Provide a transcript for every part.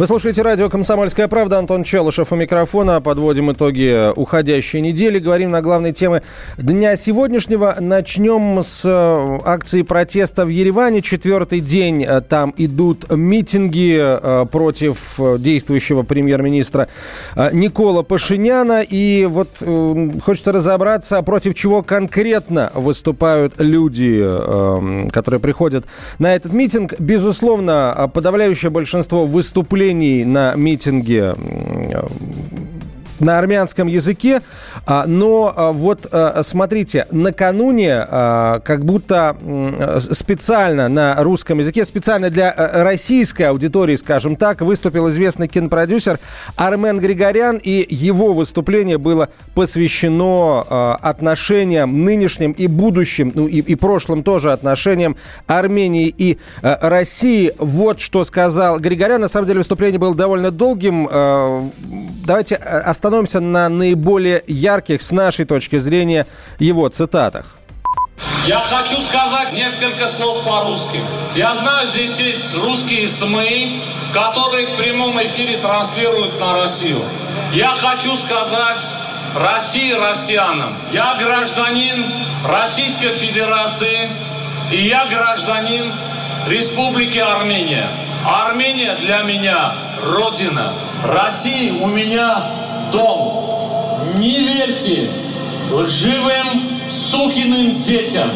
Вы слушаете радио «Комсомольская правда». Антон Челышев у микрофона. Подводим итоги уходящей недели. Говорим на главные темы дня сегодняшнего. Начнем с э, акции протеста в Ереване. Четвертый день э, там идут митинги э, против действующего премьер-министра Никола Пашиняна. И вот хочется разобраться, против чего конкретно выступают люди, которые приходят на этот митинг. Безусловно, подавляющее большинство выступлений выступлений на митинге на армянском языке, а, но а, вот а, смотрите, накануне как будто специально на русском языке, специально для российской аудитории, скажем так, выступил известный кинопродюсер Армен Григорян, и его выступление было посвящено отношениям нынешним и будущим, ну и, и прошлым тоже отношениям Армении и России. Вот что сказал Григорян. На самом деле выступление было довольно долгим. Давайте остановимся остановимся на наиболее ярких, с нашей точки зрения, его цитатах. Я хочу сказать несколько слов по-русски. Я знаю, здесь есть русские СМИ, которые в прямом эфире транслируют на Россию. Я хочу сказать России, россиянам. Я гражданин Российской Федерации, и я гражданин Республики Армения. Армения для меня родина. Россия у меня дом. Не верьте лживым сукиным детям.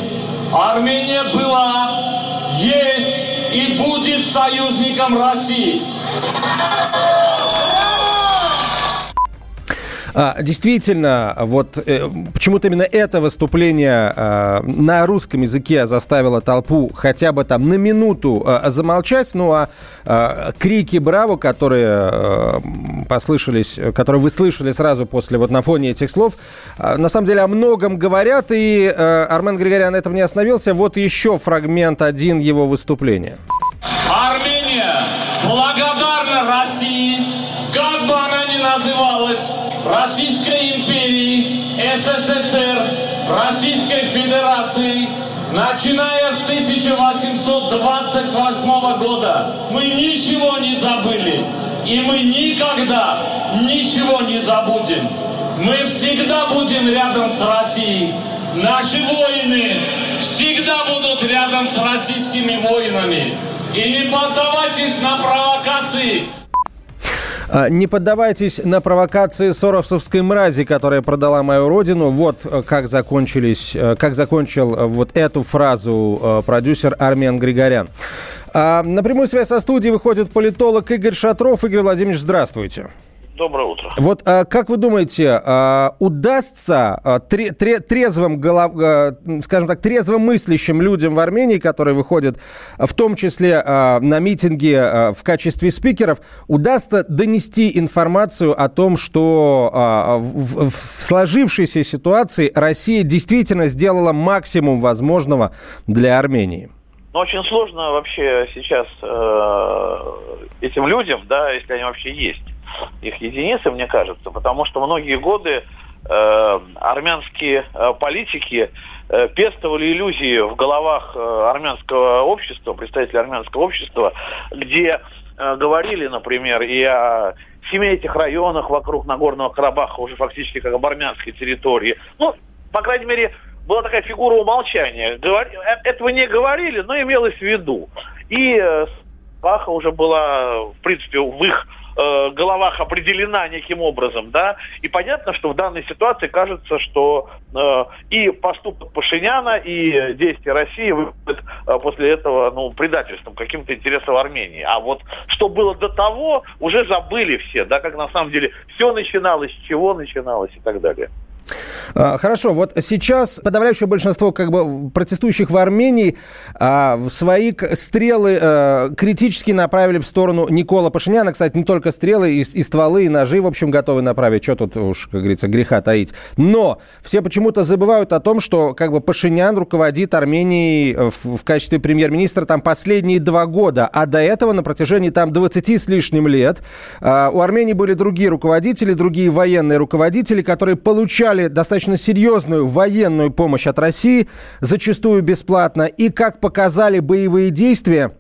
Армения была, есть и будет союзником России. А, действительно, вот э, почему-то именно это выступление э, на русском языке заставило толпу хотя бы там на минуту э, замолчать. Ну а э, крики «Браво», которые э, послышались, которые вы слышали сразу после вот на фоне этих слов, э, на самом деле о многом говорят. И э, Армен Григорян на этом не остановился. Вот еще фрагмент один его выступления. Армения благодарна России, как бы она ни называлась, Российской империи, СССР, Российской Федерации, начиная с 1828 года. Мы ничего не забыли, и мы никогда ничего не забудем. Мы всегда будем рядом с Россией. Наши воины всегда будут рядом с российскими воинами. И не поддавайтесь на провокации. А, не поддавайтесь на провокации соровсовской мрази, которая продала мою родину. Вот э, как закончились, э, как закончил э, вот эту фразу продюсер Армен Григорян. А, на прямую связь со студией выходит политолог Игорь Шатров. Игорь Владимирович, здравствуйте. Доброе утро. Вот а, как вы думаете, а, удастся а, тре, тре, трезвым, голов, скажем так, трезвым мыслящим людям в Армении, которые выходят в том числе на митинги в качестве спикеров, удастся донести информацию о том, что в, в сложившейся ситуации Россия действительно сделала максимум возможного для Армении? Но очень сложно вообще сейчас э, этим людям, да, если они вообще есть, их единицы, мне кажется, потому что многие годы э, армянские э, политики э, пестовали иллюзии в головах э, армянского общества, представителей армянского общества, где говорили, например, и о семи этих районах вокруг Нагорного Карабаха, уже фактически как об армянской территории. Ну, по крайней мере, была такая фигура умолчания. Говор... Этого не говорили, но имелось в виду. И Баха уже была, в принципе, в их э, головах определена неким образом, да, и понятно, что в данной ситуации кажется, что э, и поступок Пашиняна, и действия России выглядят э, после этого, ну, предательством, каким-то интересом Армении. А вот что было до того, уже забыли все, да, как на самом деле все начиналось, с чего начиналось и так далее. А, хорошо, вот сейчас подавляющее большинство как бы протестующих в Армении а, свои стрелы а, критически направили в сторону Никола Пашиняна. Кстати, не только стрелы, и, и стволы, и ножи, в общем, готовы направить. Что тут уж, как говорится, греха таить. Но все почему-то забывают о том, что как бы Пашинян руководит Арменией в, в качестве премьер-министра там последние два года, а до этого на протяжении там 20 с лишним лет а, у Армении были другие руководители, другие военные руководители, которые получали достаточно серьезную военную помощь от России, зачастую бесплатно. И, как показали боевые действия,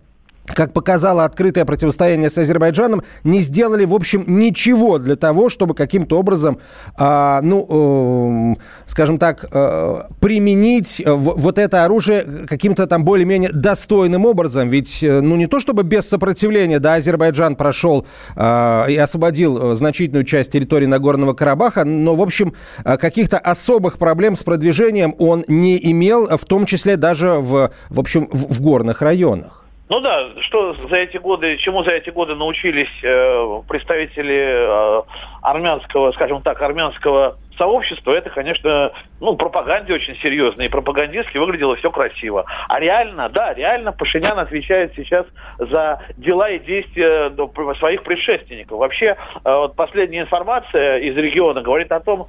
как показало открытое противостояние с Азербайджаном, не сделали, в общем, ничего для того, чтобы каким-то образом, э, ну, э, скажем так, э, применить вот это оружие каким-то там более-менее достойным образом. Ведь, э, ну, не то чтобы без сопротивления, да, Азербайджан прошел э, и освободил значительную часть территории Нагорного Карабаха, но, в общем, э, каких-то особых проблем с продвижением он не имел, в том числе даже в, в общем, в, в горных районах. Ну да, что за эти годы, чему за эти годы научились э, представители э, армянского, скажем так, армянского сообщества, это, конечно, ну, пропаганде очень серьезно, и пропагандистски выглядело все красиво. А реально, да, реально Пашинян отвечает сейчас за дела и действия своих предшественников. Вообще, э, вот последняя информация из региона говорит о том,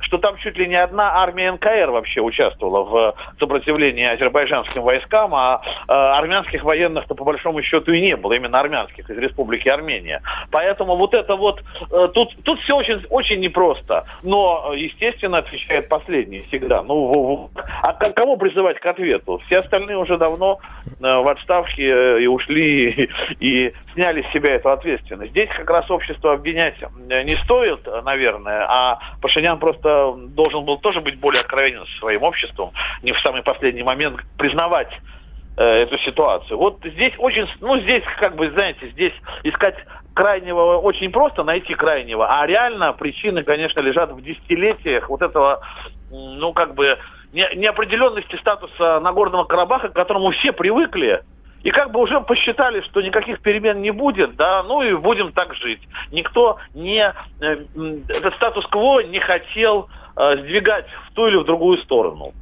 что там чуть ли не одна армия НКР вообще участвовала в сопротивлении азербайджанским войскам, а э, армянских военных-то по большому счету и не было, именно армянских из Республики Армения. Поэтому вот это вот, э, тут, тут все очень, очень непросто. Но, естественно, отвечает последний всегда. Ну, а кого призывать к ответу? Все остальные уже давно э, в отставке э, и ушли, и, и сняли с себя эту ответственность. Здесь как раз общество обвинять э, не стоит, наверное, а Пашинян просто должен был тоже быть более откровенен со своим обществом, не в самый последний момент признавать эту ситуацию. Вот здесь очень, ну здесь как бы, знаете, здесь искать крайнего очень просто найти крайнего, а реально причины, конечно, лежат в десятилетиях вот этого, ну как бы неопределенности статуса Нагорного Карабаха, к которому все привыкли, и как бы уже посчитали, что никаких перемен не будет, да, ну и будем так жить. Никто не, э, этот статус-кво не хотел э, сдвигать в ту или в другую сторону.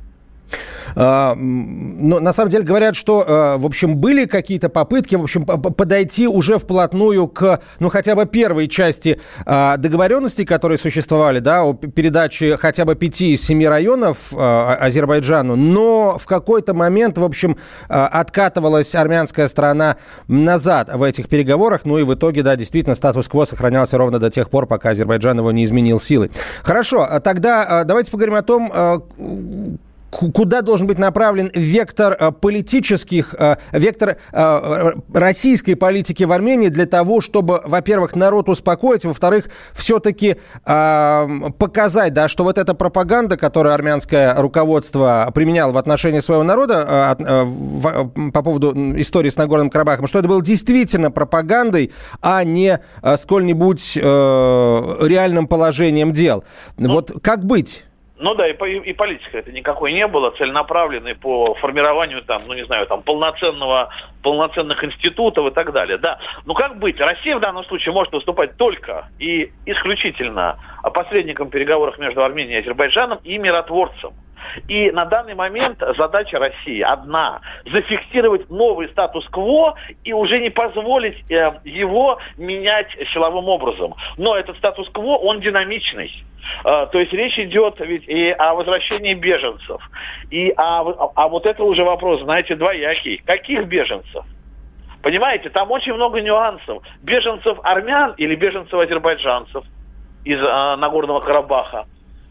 А, но на самом деле говорят, что, а, в общем, были какие-то попытки, в общем, подойти уже вплотную к, ну, хотя бы первой части а, договоренностей, которые существовали, да, о передаче хотя бы пяти из семи районов Азербайджану, но в какой-то момент, в общем, откатывалась армянская сторона назад в этих переговорах, ну и в итоге, да, действительно, статус-кво сохранялся ровно до тех пор, пока Азербайджан его не изменил силой. Хорошо, тогда давайте поговорим о том, куда должен быть направлен вектор э, политических, э, вектор э, российской политики в Армении для того, чтобы, во-первых, народ успокоить, во-вторых, все-таки показать, да, что вот эта пропаганда, которую армянское руководство применяло в отношении своего народа по поводу истории с Нагорным Карабахом, что это было действительно пропагандой, а не сколь-нибудь реальным положением дел. Ну, вот как быть? Ну да, и, и, политика это никакой не было, целенаправленной по формированию там, ну не знаю, там полноценного, полноценных институтов и так далее. Да. Ну как быть? Россия в данном случае может выступать только и исключительно посредником в переговорах между Арменией и Азербайджаном и миротворцем. И на данный момент задача России одна – зафиксировать новый статус-кво и уже не позволить э, его менять силовым образом. Но этот статус-кво, он динамичный. Э, то есть речь идет ведь и о возвращении беженцев. И о, а вот это уже вопрос, знаете, двоякий. Каких беженцев? Понимаете, там очень много нюансов. Беженцев армян или беженцев азербайджанцев из э, Нагорного Карабаха.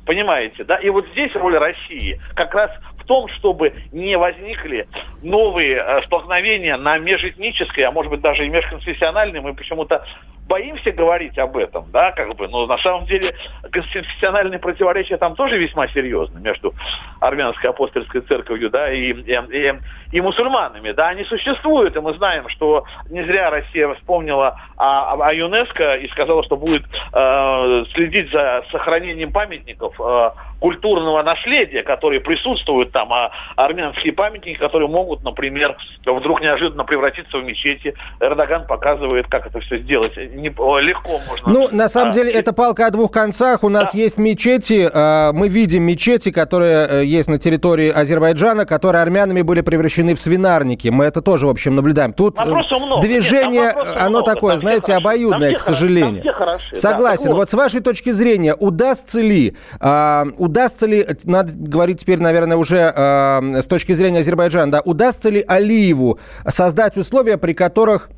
Понимаете, да? И вот здесь роль России как раз в том, чтобы не возникли новые э, столкновения на межэтнической, а может быть даже и межконфессиональной. Мы почему-то боимся говорить об этом, да, как бы, но на самом деле конституциональные противоречия там тоже весьма серьезны между армянской апостольской церковью, да, и, и, и, и мусульманами, да, они существуют, и мы знаем, что не зря Россия вспомнила о, о ЮНЕСКО и сказала, что будет э, следить за сохранением памятников э, культурного наследия, которые присутствуют там, а армянские памятники, которые могут, например, вдруг неожиданно превратиться в мечети. Эрдоган показывает, как это все сделать не, легко можно... Ну, на самом а, деле, и... это палка о двух концах. У нас да. есть мечети, э, мы видим мечети, которые э, есть на территории Азербайджана, которые армянами были превращены в свинарники. Мы это тоже, в общем, наблюдаем. Тут много. движение, Нет, оно много. такое, там знаете, обоюдное, к сожалению. Хороши, Согласен. Да, вот. вот с вашей точки зрения, удастся ли, э, удастся ли, надо говорить теперь, наверное, уже э, с точки зрения Азербайджана, да, удастся ли Алиеву создать условия, при которых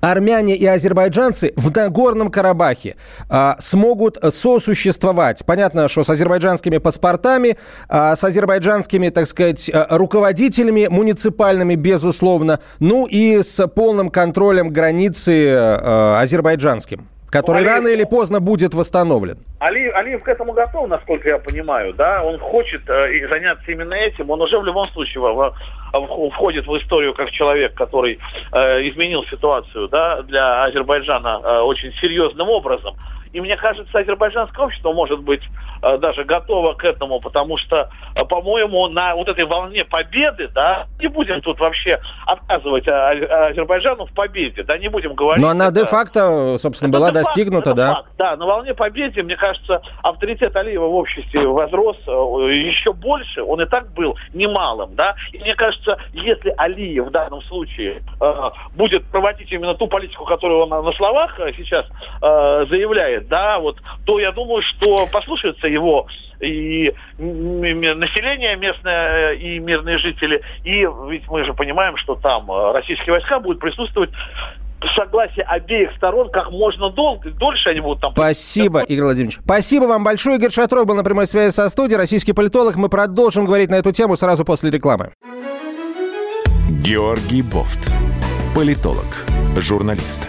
армяне и азербайджанцы в Нагорном Карабахе а, смогут сосуществовать. Понятно, что с азербайджанскими паспортами, а, с азербайджанскими, так сказать, а, руководителями муниципальными, безусловно, ну и с полным контролем границы а, азербайджанским который Алиев, рано или поздно будет восстановлен. Алиев, Алиев к этому готов, насколько я понимаю, да, он хочет э, заняться именно этим, он уже в любом случае в, в, входит в историю как человек, который э, изменил ситуацию, да, для Азербайджана э, очень серьезным образом. И мне кажется, азербайджанское общество может быть э, даже готово к этому, потому что, э, по-моему, на вот этой волне победы, да, не будем тут вообще отказывать Азербайджану в победе, да, не будем говорить. Но она де-факто, собственно, это была достигнута, да? Факт, да, на волне победы, мне кажется, авторитет Алиева в обществе возрос э, еще больше, он и так был немалым, да, и мне кажется, если Алиев в данном случае э, будет проводить именно ту политику, которую он на словах сейчас э, заявляет, да, вот, то я думаю, что послушаются его и население местное, и мирные жители, и ведь мы же понимаем, что там э, российские войска будут присутствовать согласие обеих сторон как можно долго, дольше они будут там... Спасибо, Игорь Владимирович. Спасибо вам большое. Игорь Шатров был на прямой связи со студией, российский политолог. Мы продолжим говорить на эту тему сразу после рекламы. Георгий Бофт. Политолог, журналист,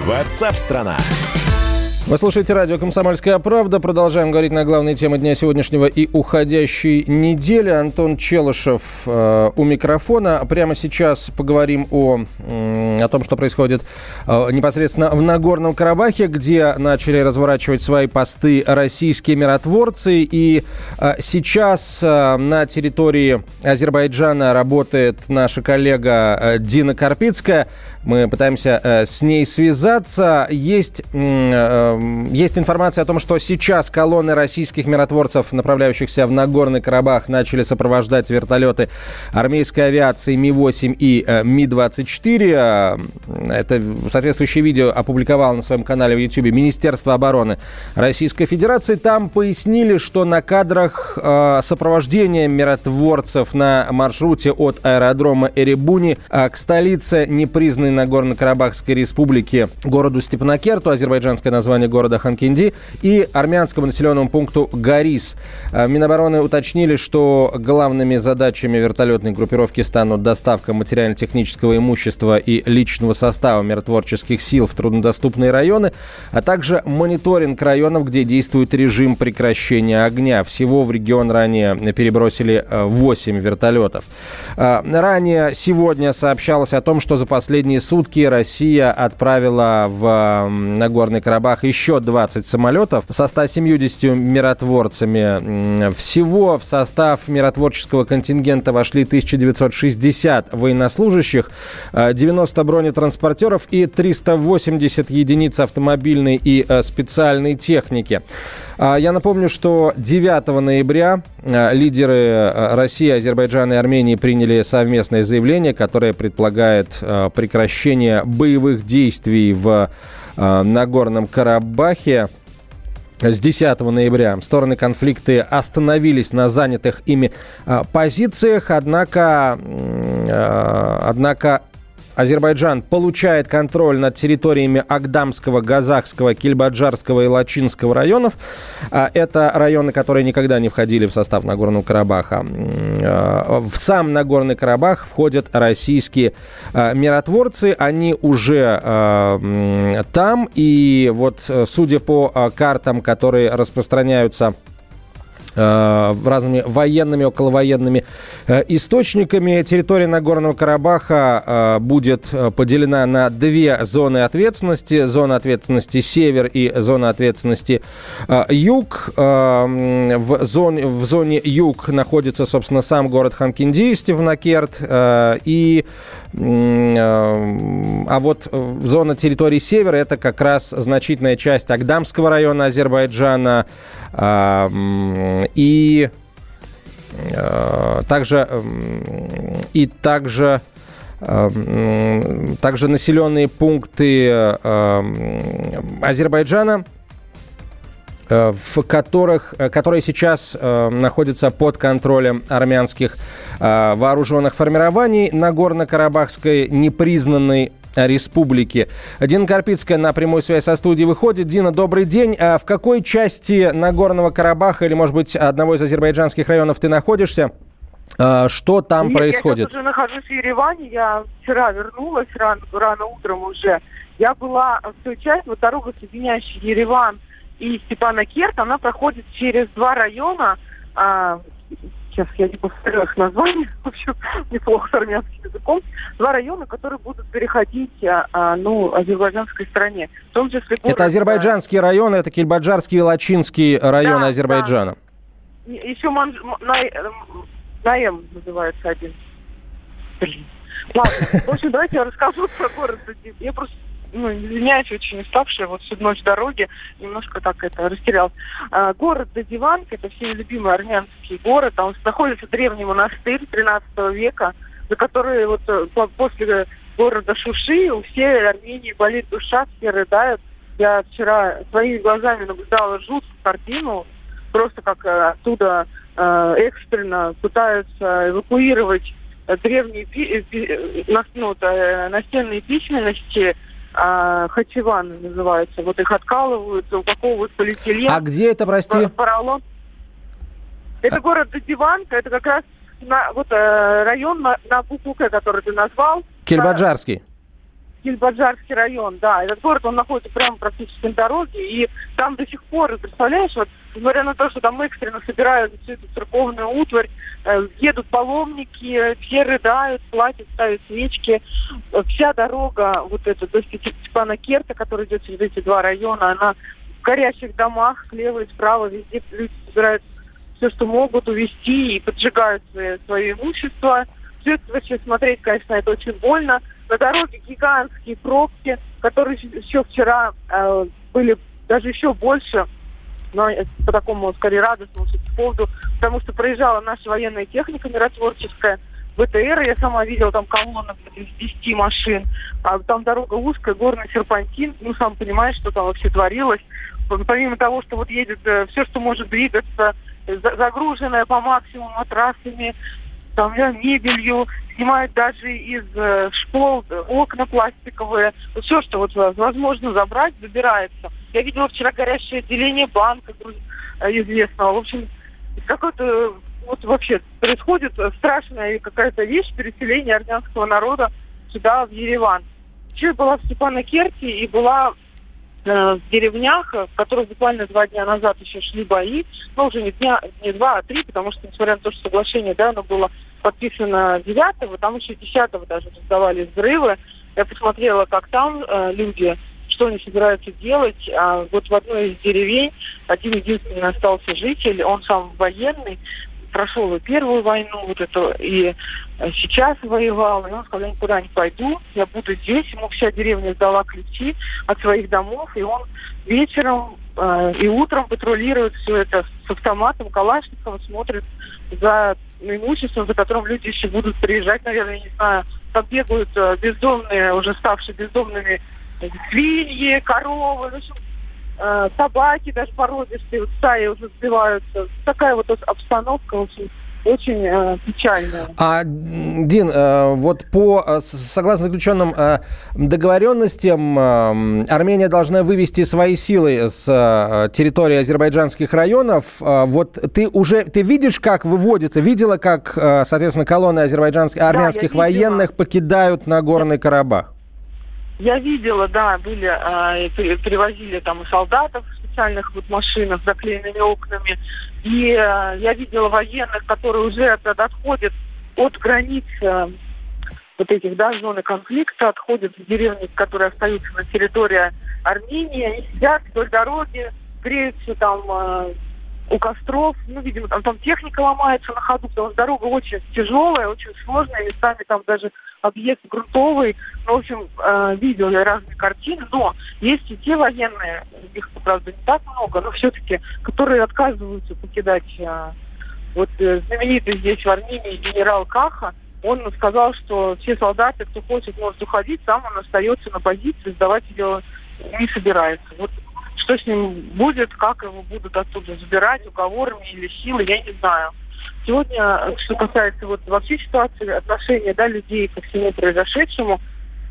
Ватсап-страна! страна вы слушаете радио «Комсомольская правда». Продолжаем говорить на главные темы дня сегодняшнего и уходящей недели. Антон Челышев э, у микрофона. Прямо сейчас поговорим о, э, о том, что происходит э, непосредственно в Нагорном Карабахе, где начали разворачивать свои посты российские миротворцы. И э, сейчас э, на территории Азербайджана работает наша коллега Дина Карпицкая. Мы пытаемся с ней связаться. Есть, есть информация о том, что сейчас колонны российских миротворцев, направляющихся в Нагорный Карабах, начали сопровождать вертолеты армейской авиации Ми-8 и э, Ми-24. Это соответствующее видео опубликовало на своем канале в YouTube Министерство обороны Российской Федерации. Там пояснили, что на кадрах сопровождения миротворцев на маршруте от аэродрома Эребуни к столице непризнанной Нагорно-Карабахской республике городу Степанакерту, азербайджанское название города Ханкинди, и армянскому населенному пункту Гарис. А, Минобороны уточнили, что главными задачами вертолетной группировки станут доставка материально-технического имущества и личного состава миротворческих сил в труднодоступные районы, а также мониторинг районов, где действует режим прекращения огня. Всего в регион ранее перебросили 8 вертолетов. А, ранее сегодня сообщалось о том, что за последние сутки Россия отправила в Нагорный Карабах еще 20 самолетов со 170 миротворцами. Всего в состав миротворческого контингента вошли 1960 военнослужащих, 90 бронетранспортеров и 380 единиц автомобильной и э, специальной техники. А, я напомню, что 9 ноября э, лидеры э, России, Азербайджана и Армении приняли совместное заявление, которое предполагает прекращение боевых действий в Нагорном Карабахе с 10 ноября стороны конфликта остановились на занятых ими позициях, однако, однако Азербайджан получает контроль над территориями Агдамского, Газахского, Кильбаджарского и Лачинского районов. А, это районы, которые никогда не входили в состав Нагорного Карабаха. А, в сам Нагорный Карабах входят российские а, миротворцы. Они уже там. И вот, судя по картам, которые распространяются Э, разными военными, околовоенными э, источниками. Территория Нагорного Карабаха э, будет поделена на две зоны ответственности. Зона ответственности север и зона ответственности юг. В зоне, в зоне юг находится, собственно, сам город Ханкинди, Степнакерт. И а вот зона территории севера это как раз значительная часть Агдамского района Азербайджана, и э, также и также также населенные пункты Азербайджана, э, в которых, э, которые сейчас находятся под контролем армянских вооруженных формирований на Горно-Карабахской непризнанной республики. Дина Карпицкая на прямую связь со студией выходит. Дина, добрый день. А в какой части Нагорного Карабаха или, может быть, одного из азербайджанских районов ты находишься? А, что там Нет, происходит? Я уже нахожусь в Ереване. Я вчера вернулась рано, рано утром уже. Я была в той части, вот дорога, соединяющая Ереван и Степана-Керт, она проходит через два района, а, сейчас я не повторю их название, в общем, неплохо с армянским языком, два района, которые будут переходить, а, а, ну, азербайджанской стране. В том числе город, это азербайджанские районы, это Кельбаджарский и Лачинский районы да, Азербайджана. Да. Еще Ман... Наем называется один. Блин. Ладно, в общем, давайте я расскажу про город. Я просто ну, извиняюсь, очень уставшая, вот всю ночь дороги, немножко так это растерялась. А, город Дадиванк, это всеми любимый армянский город, там находится древний монастырь 13 века, за который вот э, после города Шуши у всей Армении болит душа, все рыдают. Я вчера своими глазами наблюдала жуткую картину, просто как э, оттуда э, экстренно пытаются эвакуировать древние ну, настенные письменности а, хачеваны называются. Вот их откалывают, упаковывают полиэтилен. А где это, прости? Поролон. Это а... город Дадиванка, это как раз на, вот, э, район на, на букву который ты назвал. Кельбаджарский. Кильбаджарский район, да. Этот город, он находится прямо практически на дороге, и там до сих пор, представляешь, вот, несмотря на то, что там экстренно собирают всю эту церковную утварь, э, едут паломники, все рыдают, платят, ставят свечки. Вся дорога, вот эта до Степана Керта, которая идет через эти два района, она в горящих домах, слева и справа, везде люди собирают все, что могут, увезти и поджигают свое, свое имущество. Все это вообще смотреть, конечно, это очень больно на дороге гигантские пробки, которые еще вчера э, были даже еще больше, но по такому, скорее, радостному поводу, потому что проезжала наша военная техника миротворческая, ВТР, я сама видела там колонны из 10 машин, а там дорога узкая, горный серпантин, ну, сам понимаешь, что там вообще творилось. Помимо того, что вот едет э, все, что может двигаться, загруженное по максимуму матрасами, там, мебелью, снимают даже из э, школ окна пластиковые. Все, что вот возможно забрать, забирается. Я видела вчера горящее отделение банка э, известного. В общем, какой-то вот вообще происходит страшная какая-то вещь переселение армянского народа сюда, в Ереван. Еще была в Степанакерте и была э, в деревнях, в которых буквально два дня назад еще шли бои, но уже не дня, не два, а три, потому что, несмотря на то, что соглашение, да, оно было подписано 9 там еще 10 даже раздавали взрывы. Я посмотрела, как там э, люди, что они собираются делать. А вот в одной из деревень один единственный остался житель, он сам военный, прошел и первую войну, вот эту, и э, сейчас воевал, и он сказал, я никуда не пойду, я буду здесь. Ему вся деревня сдала ключи от своих домов, и он вечером э, и утром патрулирует все это с автоматом Калашникова, смотрит за имуществом, за которым люди еще будут приезжать, наверное, не знаю, там бегают э, бездомные, уже ставшие бездомными свиньи, коровы, в общем, э, собаки даже породистые, вот стаи уже сбиваются. Такая вот обстановка, общем, очень э, печальная. А, Дин, э, вот по, э, согласно заключенным э, договоренностям, э, Армения должна вывести свои силы с э, территории азербайджанских районов. Э, вот ты уже, ты видишь, как выводится, видела, как, э, соответственно, колонны азербайджанских, армянских да, военных покидают Нагорный Карабах? Я видела, да, были, э, перевозили там солдатов в специальных вот машинах с заклеенными окнами. И э, я видела военных, которые уже отходят от границ э, вот этих, да, зоны конфликта, отходят в деревни, которые остаются на территории Армении, они сидят вдоль дороги, греются там э, у костров, ну, видимо, там, там техника ломается на ходу, потому что дорога очень тяжелая, очень сложная, местами там даже объект грунтовый. Ну, в общем, э, видел я разные картины, но есть и те военные, их, правда, не так много, но все-таки, которые отказываются покидать э, вот э, знаменитый здесь в Армении генерал Каха, он сказал, что все солдаты, кто хочет, может уходить, сам он остается на позиции, сдавать ее не собирается. Вот что с ним будет, как его будут оттуда забирать, уговорами или силой, я не знаю. Сегодня, что касается вот вообще ситуации, отношения да, людей ко всему произошедшему,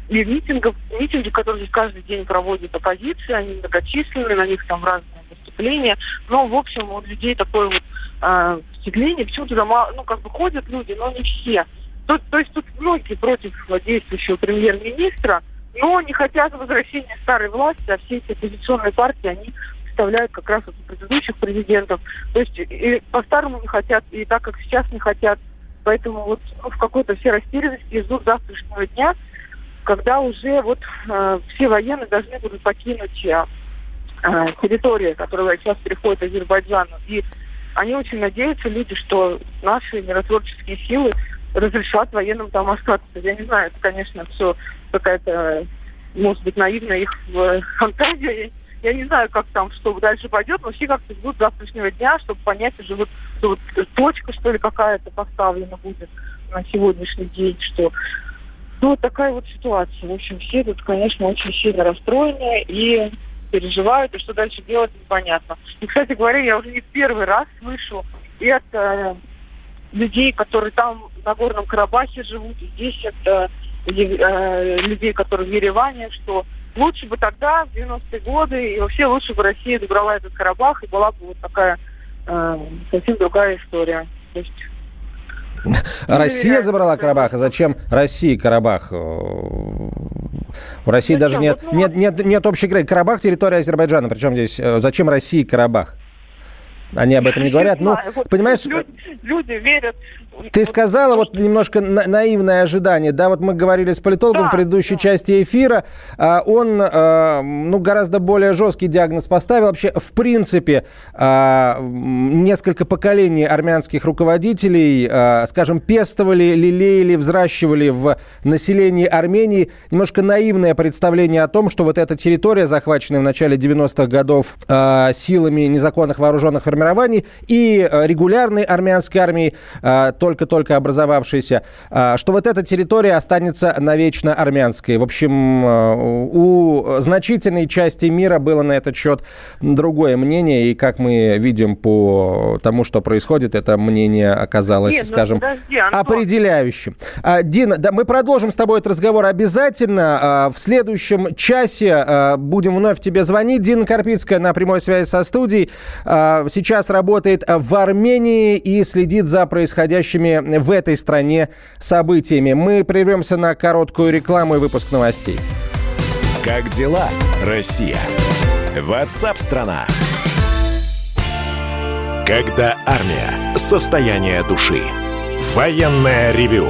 и митингов, митинги, которые здесь каждый день проводит оппозиция, они многочисленные, на них там разные выступления. Но, в общем, у людей такое вот э, впечатление, почему туда мало, ну, как бы ходят люди, но не все. То, то есть тут многие против действующего премьер-министра, но не хотят возвращения старой власти, а все эти оппозиционные партии, они представляют как раз вот предыдущих президентов. То есть и по-старому не хотят, и так как сейчас не хотят. Поэтому вот ну, в какой-то все растерянности ждут завтрашнего дня, когда уже вот э, все военные должны будут покинуть э, э территорию, которая сейчас переходит Азербайджану. И они очень надеются, люди, что наши миротворческие силы разрешат военным там остаться. Я не знаю, это, конечно, все какая-то, может быть, наивная их фантазия. Я не знаю, как там, что дальше пойдет, но все как-то ждут завтрашнего дня, чтобы понять уже вот, вот точка, что ли, какая-то поставлена будет на сегодняшний день, что ну, вот такая вот ситуация. В общем, все тут, конечно, очень сильно расстроены и переживают, и что дальше делать непонятно. И, кстати говоря, я уже не в первый раз слышу это людей, которые там на Горном Карабахе живут, и здесь это э, людей, которые в Ереване, что лучше бы тогда, в 90-е годы, и вообще лучше бы Россия добрала этот Карабах, и была бы вот такая э, совсем другая история. То есть Россия забрала Карабах, а зачем России Карабах? В России даже нет, ну, нет, нет, нет общей границы. Карабах территория Азербайджана. Причем здесь э, зачем России Карабах? Они об этом не говорят. Ну, понимаешь... Люди, люди верят ты сказала вот немножко на- наивное ожидание, да, вот мы говорили с политологом да, в предыдущей да. части эфира, а, он, а, ну, гораздо более жесткий диагноз поставил. Вообще, в принципе, а, несколько поколений армянских руководителей, а, скажем, пестовали, лелеяли, взращивали в населении Армении немножко наивное представление о том, что вот эта территория, захваченная в начале 90-х годов а, силами незаконных вооруженных формирований и а, регулярной армянской армии, а, только-только образовавшейся, а, что вот эта территория останется навечно армянской. В общем, а, у значительной части мира было на этот счет другое мнение, и как мы видим по тому, что происходит, это мнение оказалось, Нет, ну скажем, подожди, определяющим. А, Дина, да, мы продолжим с тобой этот разговор обязательно. В следующем часе будем вновь тебе звонить. Дина Карпицкая на прямой связи со студией. Сейчас работает в Армении и следит за происходящим происходящими в этой стране событиями. Мы прервемся на короткую рекламу и выпуск новостей. Как дела, Россия? Ватсап-страна! Когда армия. Состояние души. Военное ревю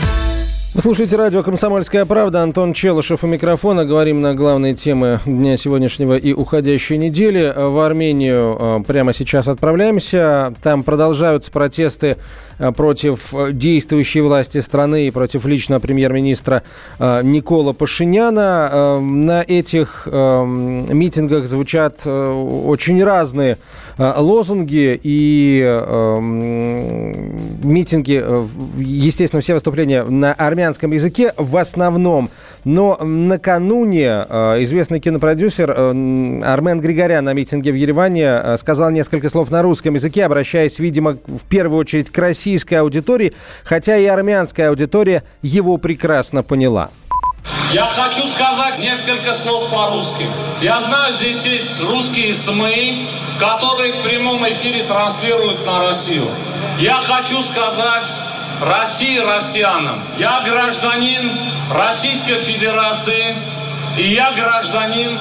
вы слушаете радио «Комсомольская правда». Антон Челышев у микрофона. Говорим на главные темы дня сегодняшнего и уходящей недели. В Армению э, прямо сейчас отправляемся. Там продолжаются протесты э, против действующей власти страны и против лично премьер-министра э, Никола Пашиняна. На этих митингах звучат очень разные лозунги и митинги, естественно, все выступления на армянском языке в основном. Но накануне э, известный кинопродюсер э, Армен Григорян на митинге в Ереване э, сказал несколько слов на русском языке, обращаясь, видимо, в первую очередь к российской аудитории, хотя и армянская аудитория его прекрасно поняла. Я хочу сказать несколько слов по-русски. Я знаю, здесь есть русские СМИ, которые в прямом эфире транслируют на Россию. Я хочу сказать России россиянам. Я гражданин Российской Федерации и я гражданин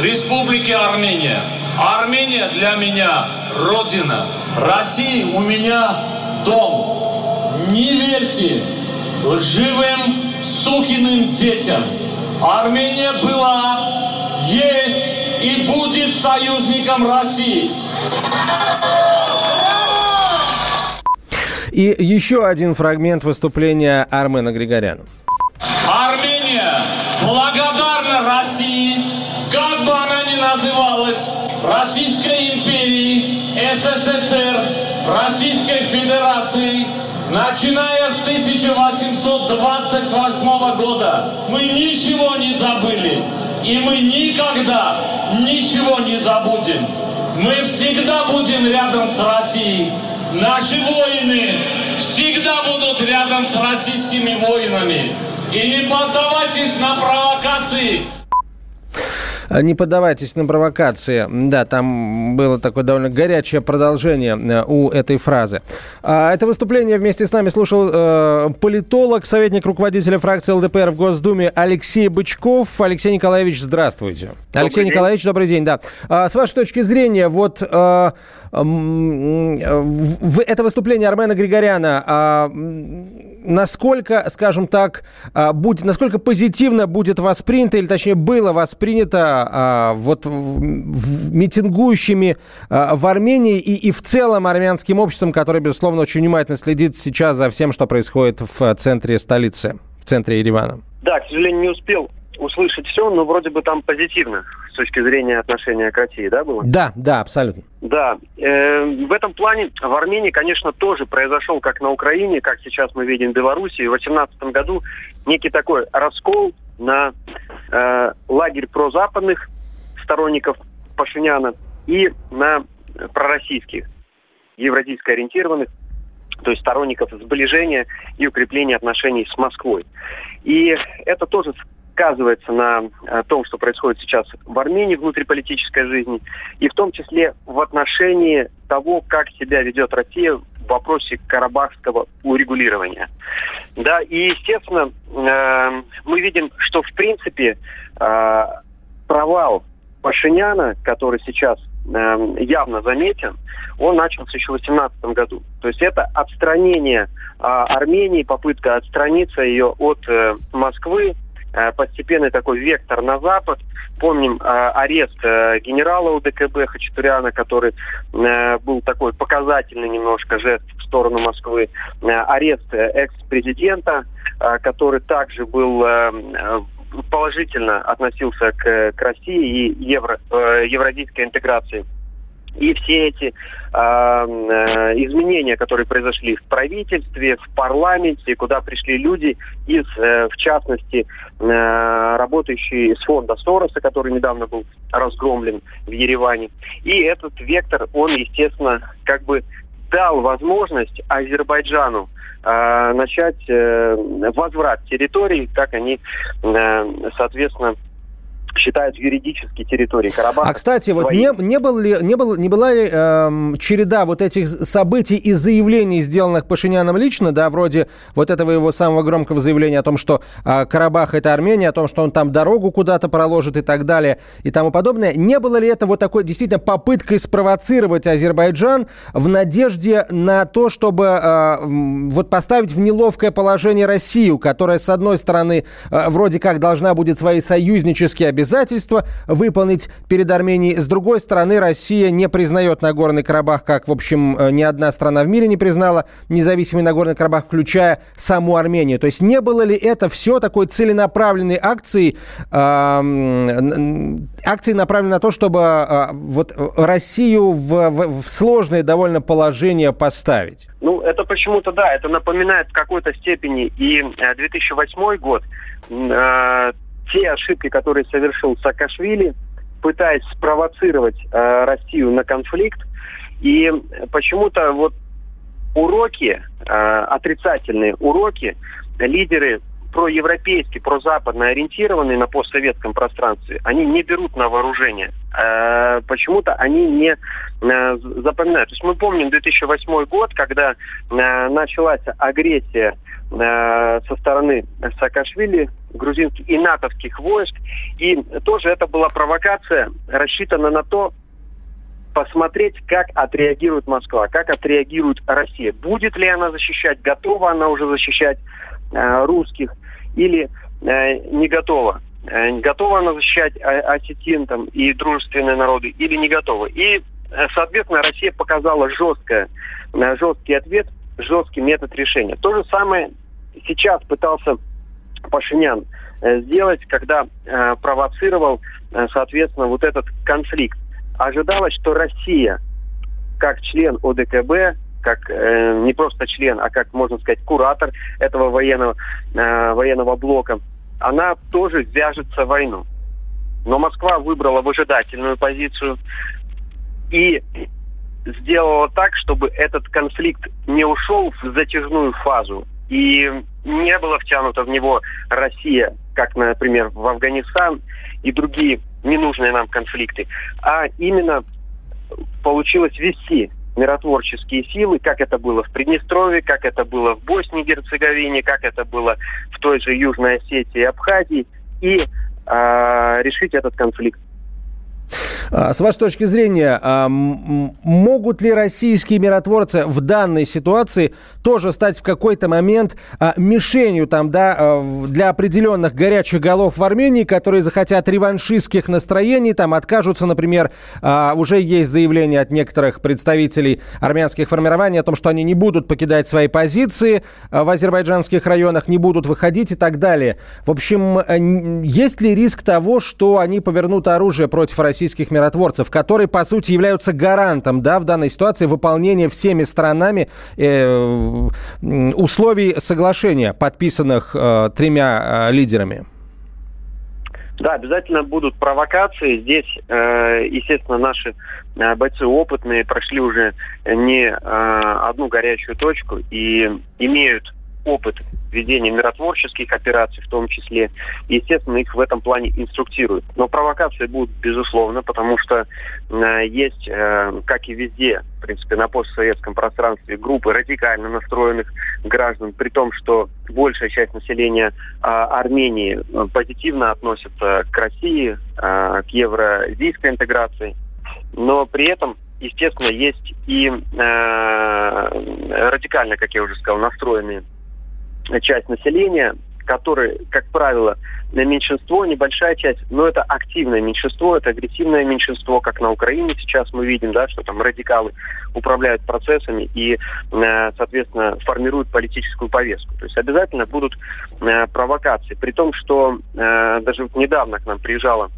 Республики Армения. Армения для меня родина. Россия у меня дом. Не верьте лживым сукиным детям. Армения была, есть и будет союзником России. И еще один фрагмент выступления Армена Григоряна. Армения благодарна России, как бы она ни называлась, Российской империи, СССР, Российской Федерации, начиная с 1828 года. Мы ничего не забыли, и мы никогда ничего не забудем. Мы всегда будем рядом с Россией, Наши воины всегда будут рядом с российскими воинами. И не поддавайтесь на провокации. Не поддавайтесь на провокации. Да, там было такое довольно горячее продолжение э, у этой фразы. А, это выступление вместе с нами слушал э, политолог, советник руководителя фракции ЛДПР в Госдуме Алексей Бычков. Алексей Николаевич, здравствуйте. Добрый Алексей день. Николаевич, добрый день. Да. А, с вашей точки зрения, вот э, это выступление Армена Григоряна, а, насколько, скажем так, а, будет, насколько позитивно будет воспринято, или точнее было воспринято а, вот митингующими в Армении и, и в целом армянским обществом, которое, безусловно, очень внимательно следит сейчас за всем, что происходит в центре столицы, в центре Еревана? Да, к сожалению, не успел услышать все, но вроде бы там позитивно с точки зрения отношения к России, да, было? Да, да, абсолютно. Да. Э, в этом плане в Армении, конечно, тоже произошел, как на Украине, как сейчас мы видим в Беларуси. В 2018 году некий такой раскол на э, лагерь прозападных сторонников Пашиняна и на пророссийских, евразийско ориентированных, то есть сторонников сближения и укрепления отношений с Москвой. И это тоже сказывается на э, том, что происходит сейчас в Армении внутриполитической жизни, и в том числе в отношении того, как себя ведет Россия в вопросе карабахского урегулирования. Да, и, естественно, э, мы видим, что, в принципе, э, провал Пашиняна, который сейчас явно заметен, он начался еще в 2018 году. То есть это отстранение Армении, попытка отстраниться ее от Москвы, Э, постепенный такой вектор на запад. Помним э, арест э, генерала УДКБ Хачатуряна, который был такой показательный немножко жест в сторону Москвы. Арест экс-президента, который также был положительно относился к России и евро, евразийской интеграции. И все эти э, изменения, которые произошли в правительстве, в парламенте, куда пришли люди из, э, в частности, э, работающие из фонда Сороса, который недавно был разгромлен в Ереване. И этот вектор, он, естественно, как бы дал возможность Азербайджану э, начать э, возврат территорий, как они, соответственно, считают юридически территорией Карабаха. А, кстати, вот не, не, был ли, не, был, не была ли э, череда вот этих событий и заявлений, сделанных Пашиняном лично, да, вроде вот этого его самого громкого заявления о том, что э, Карабах – это Армения, о том, что он там дорогу куда-то проложит и так далее и тому подобное. Не было ли это вот такой действительно попыткой спровоцировать Азербайджан в надежде на то, чтобы э, вот поставить в неловкое положение Россию, которая, с одной стороны, э, вроде как должна будет свои союзнические обязательства выполнить перед Арменией. С другой стороны, Россия не признает Нагорный Карабах, как, в общем, э, ни одна страна в мире не признала независимый Нагорный Карабах, включая саму Армению. То есть не было ли это все такой целенаправленной акцией, акцией направленной на то, чтобы э, вот Россию в, в, в сложное довольно положение поставить? Ну, это почему-то, да, это напоминает в какой-то степени и 2008 э, год, э, те ошибки, которые совершил Саакашвили, пытаясь спровоцировать э, Россию на конфликт. И почему-то вот уроки, э, отрицательные уроки, лидеры проевропейски, прозападно ориентированные на постсоветском пространстве, они не берут на вооружение. Э, почему-то они не э, запоминают. То есть мы помним 2008 год, когда э, началась агрессия со стороны Саакашвили, грузинских и натовских войск. И тоже это была провокация, рассчитана на то, посмотреть, как отреагирует Москва, как отреагирует Россия. Будет ли она защищать, готова она уже защищать э, русских или э, не готова. Э, готова она защищать осетин там, и дружественные народы или не готова. И, э, соответственно, Россия показала жесткое, э, жесткий ответ жесткий метод решения. То же самое сейчас пытался Пашинян э, сделать, когда э, провоцировал, э, соответственно, вот этот конфликт. Ожидалось, что Россия, как член ОДКБ, как э, не просто член, а как можно сказать куратор этого военного э, военного блока, она тоже вяжется в войну. Но Москва выбрала выжидательную позицию и сделала так, чтобы этот конфликт не ушел в затяжную фазу и не была втянута в него Россия, как, например, в Афганистан и другие ненужные нам конфликты, а именно получилось вести миротворческие силы, как это было в Приднестровье, как это было в Боснии и Герцеговине, как это было в той же Южной Осетии и Абхазии, и э, решить этот конфликт. А, с вашей точки зрения, а, могут ли российские миротворцы в данной ситуации тоже стать в какой-то момент а, мишенью там, да, для определенных горячих голов в Армении, которые захотят реваншистских настроений, там откажутся, например, уже есть заявление от некоторых представителей армянских формирований о том, что они не будут покидать свои позиции в азербайджанских районах, не будут выходить и так далее. В общем, есть ли риск того, что они повернут оружие против российских миротворцев? которые, по сути, являются гарантом да, в данной ситуации выполнения всеми сторонами э, условий соглашения, подписанных э, тремя э, лидерами? Да, обязательно будут провокации. Здесь, э, естественно, наши э, бойцы опытные прошли уже не э, одну горячую точку и имеют опыт ведения миротворческих операций в том числе. Естественно, их в этом плане инструктируют. Но провокации будут, безусловно, потому что э, есть, э, как и везде, в принципе, на постсоветском пространстве, группы радикально настроенных граждан, при том, что большая часть населения э, Армении позитивно относится к России, э, к евразийской интеграции. Но при этом естественно, есть и э, радикально, как я уже сказал, настроенные часть населения, которые, как правило, на меньшинство, небольшая часть, но это активное меньшинство, это агрессивное меньшинство, как на Украине сейчас мы видим, да, что там радикалы управляют процессами и, э, соответственно, формируют политическую повестку. То есть обязательно будут э, провокации. При том, что э, даже недавно к нам приезжала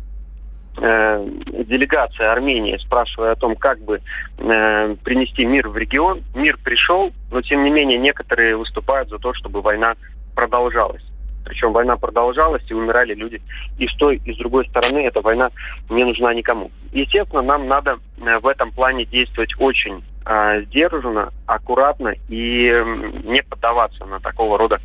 делегация Армении, спрашивая о том, как бы э, принести мир в регион. Мир пришел, но тем не менее некоторые выступают за то, чтобы война продолжалась. Причем война продолжалась, и умирали люди и с той, и с другой стороны. Эта война не нужна никому. Естественно, нам надо в этом плане действовать очень э, сдержанно, аккуратно и не поддаваться на такого рода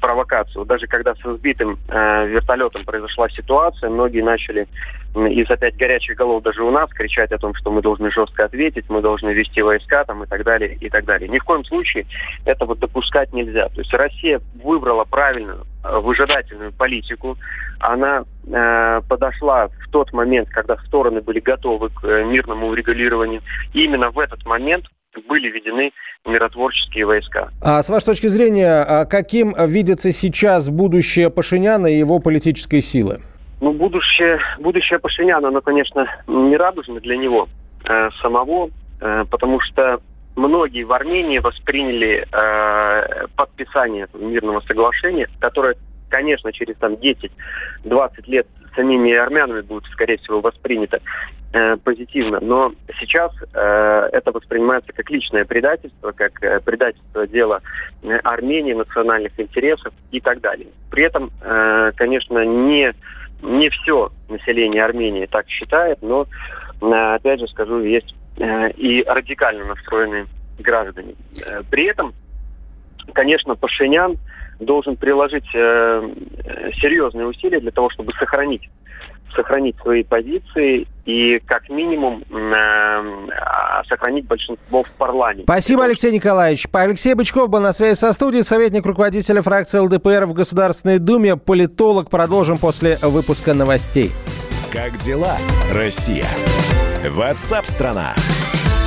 провокацию. Даже когда с разбитым э, вертолетом произошла ситуация, многие начали из опять горячих голов даже у нас кричать о том, что мы должны жестко ответить, мы должны вести войска там и так далее, и так далее. Ни в коем случае этого допускать нельзя. То есть Россия выбрала правильную э, выжидательную политику. Она э, подошла в тот момент, когда стороны были готовы к э, мирному урегулированию. И именно в этот момент были введены миротворческие войска. А с вашей точки зрения, а каким видится сейчас будущее Пашиняна и его политической силы? Ну, будущее, будущее Пашиняна, оно, конечно, не радужно для него э, самого, э, потому что многие в Армении восприняли э, подписание мирного соглашения, которое, конечно, через там 10-20 лет самими армянами будет, скорее всего, воспринято э, позитивно. Но сейчас э, это воспринимается как личное предательство, как э, предательство дела э, Армении, национальных интересов и так далее. При этом, э, конечно, не не все население Армении так считает, но, э, опять же скажу, есть э, и радикально настроенные граждане. Э, при этом, конечно, Пашинян должен приложить серьезные усилия для того, чтобы сохранить сохранить свои позиции и как минимум э, сохранить большинство в парламенте. Спасибо, Алексей Николаевич. Алексей Бычков был на связи со студией, советник руководителя фракции ЛДПР в Государственной Думе, политолог. Продолжим после выпуска новостей. Как дела, Россия? Ватсап-страна! страна